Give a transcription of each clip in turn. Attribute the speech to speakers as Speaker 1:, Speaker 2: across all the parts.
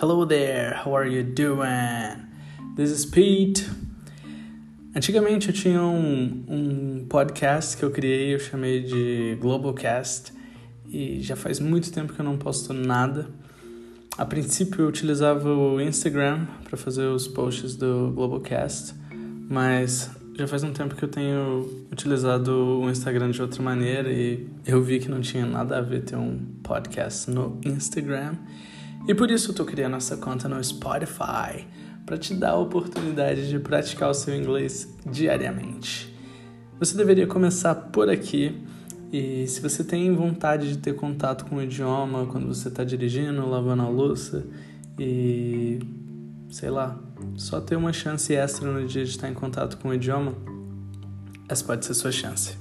Speaker 1: Hello there, how are you doing? This is Pete. Antigamente eu tinha um, um podcast que eu criei, eu chamei de Globalcast, e já faz muito tempo que eu não posto nada. A princípio eu utilizava o Instagram para fazer os posts do Globalcast, mas já faz um tempo que eu tenho utilizado o Instagram de outra maneira e eu vi que não tinha nada a ver ter um podcast no Instagram. E por isso eu tô criando essa conta no Spotify para te dar a oportunidade de praticar o seu inglês diariamente. Você deveria começar por aqui. E se você tem vontade de ter contato com o idioma quando você está dirigindo, lavando a louça e sei lá, só ter uma chance extra no dia de estar em contato com o idioma, essa pode ser sua chance.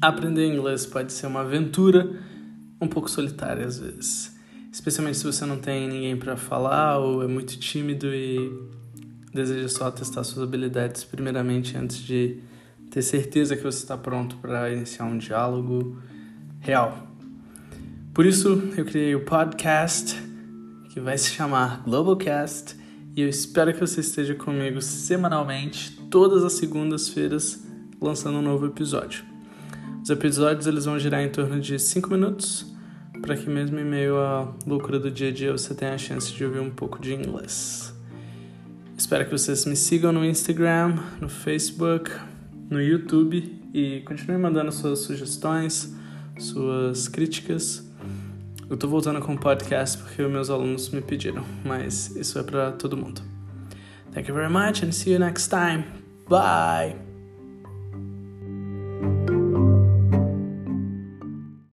Speaker 1: Aprender inglês pode ser uma aventura um pouco solitária às vezes, especialmente se você não tem ninguém para falar ou é muito tímido e deseja só testar suas habilidades primeiramente antes de ter certeza que você está pronto para iniciar um diálogo real. Por isso, eu criei o podcast que vai se chamar Globalcast e eu espero que você esteja comigo semanalmente, todas as segundas-feiras, lançando um novo episódio. Os episódios eles vão girar em torno de 5 minutos, para que mesmo em meio à loucura do dia a dia você tenha a chance de ouvir um pouco de inglês. Espero que vocês me sigam no Instagram, no Facebook, no YouTube e continuem mandando suas sugestões, suas críticas. Eu tô voltando com o podcast porque meus alunos me pediram, mas isso é para todo mundo. Thank you very much and see you next time. Bye!